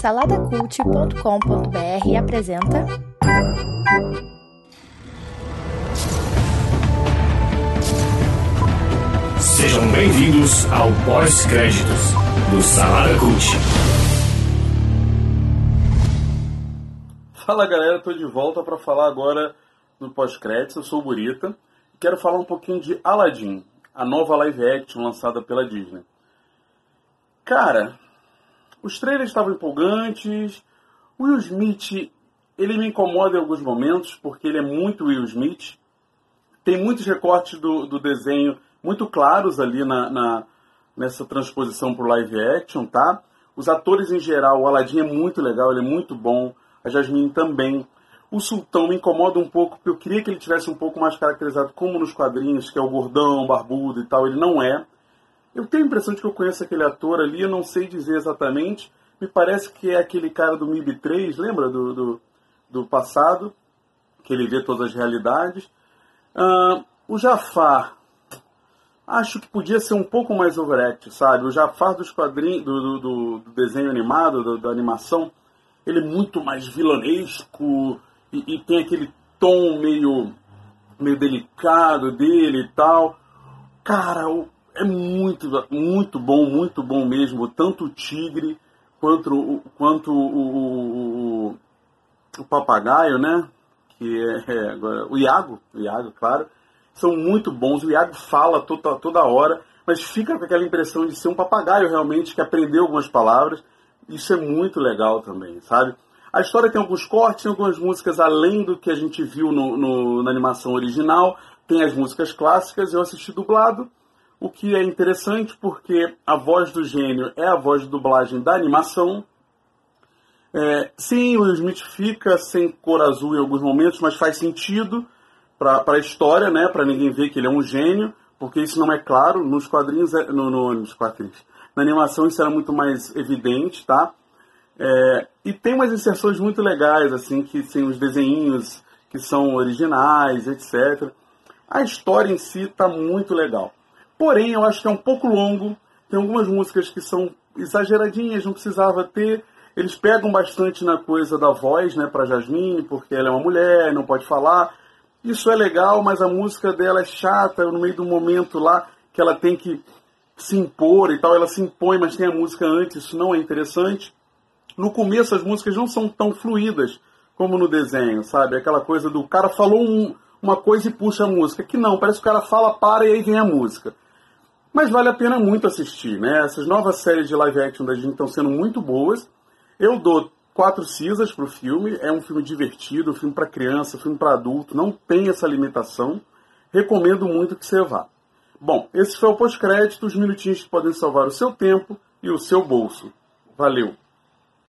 Saladacult.com.br apresenta. Sejam bem-vindos ao pós-créditos do Salada Cult. Fala galera, tô de volta para falar agora do pós-créditos. Eu sou o Burita e quero falar um pouquinho de Aladdin, a nova live action lançada pela Disney. Cara, os trailers estavam empolgantes. O Will Smith, ele me incomoda em alguns momentos, porque ele é muito Will Smith. Tem muitos recortes do, do desenho muito claros ali na, na nessa transposição para o live action, tá? Os atores em geral, o Aladdin é muito legal, ele é muito bom. A Jasmine também. O Sultão me incomoda um pouco, porque eu queria que ele tivesse um pouco mais caracterizado como nos quadrinhos, que é o gordão, barbudo e tal. Ele não é. Eu tenho a impressão de que eu conheço aquele ator ali, eu não sei dizer exatamente. Me parece que é aquele cara do MIB 3, lembra do, do, do passado? Que ele vê todas as realidades. Uh, o Jafar, acho que podia ser um pouco mais overact, sabe? O Jafar dos quadrinhos, do, do, do desenho animado, do, da animação, ele é muito mais vilanesco e, e tem aquele tom meio, meio delicado dele e tal. Cara, o, é muito, muito bom, muito bom mesmo. Tanto o Tigre quanto, quanto o, o, o Papagaio, né? Que é, é agora, o Iago, o Iago, claro. São muito bons. O Iago fala toda, toda hora, mas fica com aquela impressão de ser um papagaio realmente, que aprendeu algumas palavras. Isso é muito legal também, sabe? A história tem alguns cortes, tem algumas músicas além do que a gente viu no, no, na animação original. Tem as músicas clássicas, eu assisti dublado o que é interessante porque a voz do gênio é a voz de dublagem da animação. É, sim, o Smith fica sem cor azul em alguns momentos, mas faz sentido para a história, né? Para ninguém ver que ele é um gênio, porque isso não é claro nos quadrinhos, é, no, no, nos quadrinhos. Na animação isso era muito mais evidente, tá? É, e tem umas inserções muito legais, assim, que tem os desenhinhos que são originais, etc. A história em si está muito legal. Porém, eu acho que é um pouco longo. Tem algumas músicas que são exageradinhas, não precisava ter. Eles pegam bastante na coisa da voz, né, para Jasmine, porque ela é uma mulher, não pode falar. Isso é legal, mas a música dela é chata, no meio do momento lá que ela tem que se impor e tal, ela se impõe, mas tem a música antes, isso não é interessante. No começo as músicas não são tão fluídas como no desenho, sabe? Aquela coisa do cara falou um, uma coisa e puxa a música, que não, parece que o cara fala, para e aí vem a música. Mas vale a pena muito assistir, né? Essas novas séries de live action da Disney estão sendo muito boas. Eu dou quatro cisas pro filme. É um filme divertido, um filme para criança, um filme para adulto. Não tem essa limitação. Recomendo muito que você vá. Bom, esse foi o pós-crédito, os minutinhos que podem salvar o seu tempo e o seu bolso. Valeu!